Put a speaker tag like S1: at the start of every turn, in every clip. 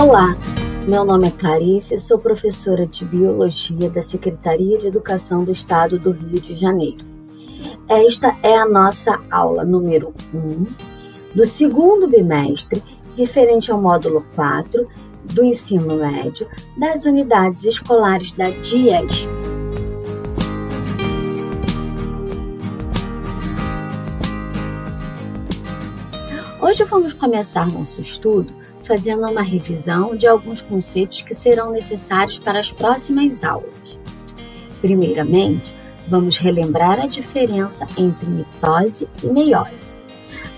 S1: Olá, meu nome é Clarice, sou professora de Biologia da Secretaria de Educação do Estado do Rio de Janeiro. Esta é a nossa aula número 1 do segundo bimestre, referente ao módulo 4 do ensino médio das unidades escolares da DIES. Hoje vamos começar nosso estudo fazendo uma revisão de alguns conceitos que serão necessários para as próximas aulas. Primeiramente, vamos relembrar a diferença entre mitose e meiose.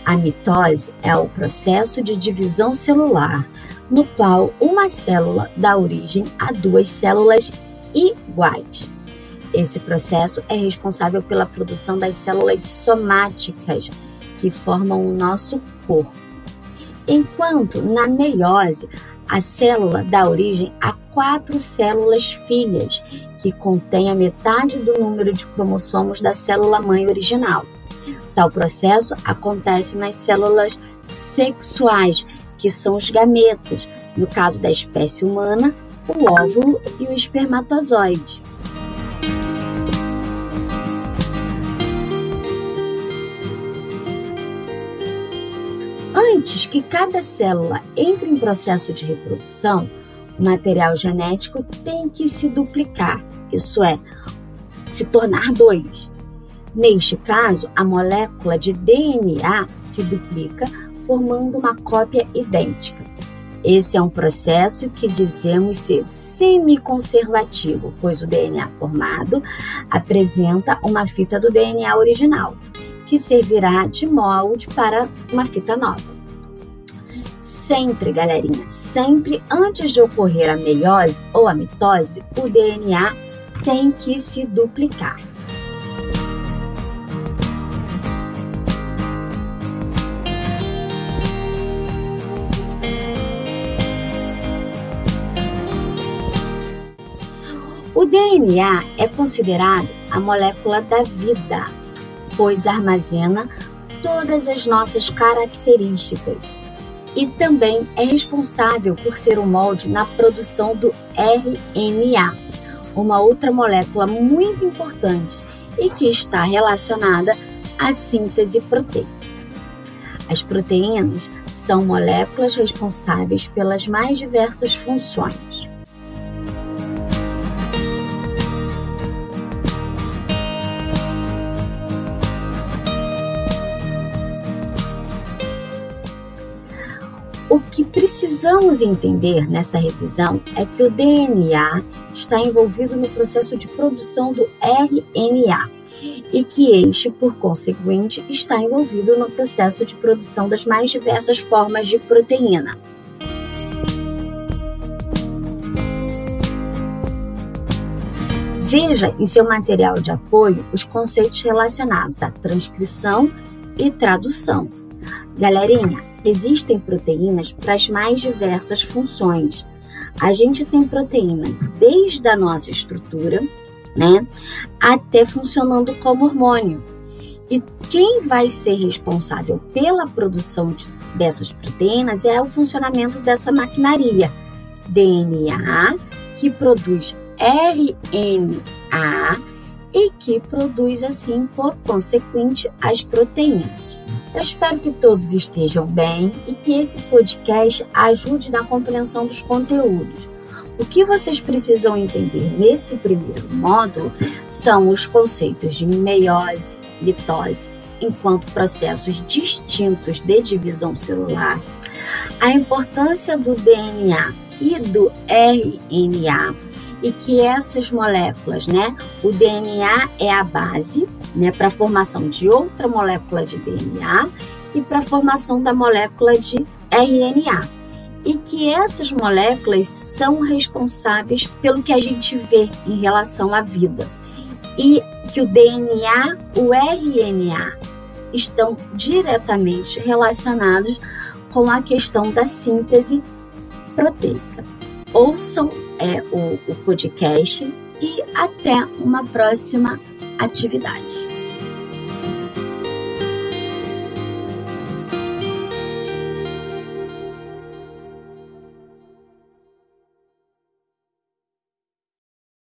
S1: A mitose é o processo de divisão celular, no qual uma célula dá origem a duas células iguais. Esse processo é responsável pela produção das células somáticas, que formam o nosso corpo. Enquanto na meiose, a célula dá origem a quatro células filhas, que contêm a metade do número de cromossomos da célula mãe original. Tal processo acontece nas células sexuais, que são os gametas, no caso da espécie humana, o óvulo e o espermatozoide. Antes que cada célula entre em processo de reprodução, o material genético tem que se duplicar, isso é, se tornar dois. Neste caso, a molécula de DNA se duplica, formando uma cópia idêntica. Esse é um processo que dizemos ser semiconservativo, pois o DNA formado apresenta uma fita do DNA original, que servirá de molde para uma fita nova. Sempre, galerinha, sempre antes de ocorrer a meiose ou a mitose, o DNA tem que se duplicar. O DNA é considerado a molécula da vida pois armazena todas as nossas características e também é responsável por ser o molde na produção do RNA, uma outra molécula muito importante e que está relacionada à síntese proteica. As proteínas são moléculas responsáveis pelas mais diversas funções. Que precisamos entender nessa revisão é que o DNA está envolvido no processo de produção do RNA e que este, por conseguinte, está envolvido no processo de produção das mais diversas formas de proteína. Veja em seu material de apoio os conceitos relacionados à transcrição e tradução, Galerinha, existem proteínas para as mais diversas funções. A gente tem proteína desde a nossa estrutura, né, até funcionando como hormônio. E quem vai ser responsável pela produção de, dessas proteínas é o funcionamento dessa maquinaria. DNA, que produz RNA e que produz, assim, por consequente, as proteínas. Eu espero que todos estejam bem e que esse podcast ajude na compreensão dos conteúdos. O que vocês precisam entender nesse primeiro módulo são os conceitos de meiose, mitose, enquanto processos distintos de divisão celular, a importância do DNA e do RNA e que essas moléculas, né, o DNA é a base, né, para a formação de outra molécula de DNA e para a formação da molécula de RNA. E que essas moléculas são responsáveis pelo que a gente vê em relação à vida. E que o DNA, o RNA, estão diretamente relacionados com a questão da síntese proteica. Ouçam é, o, o podcast e até uma próxima atividade.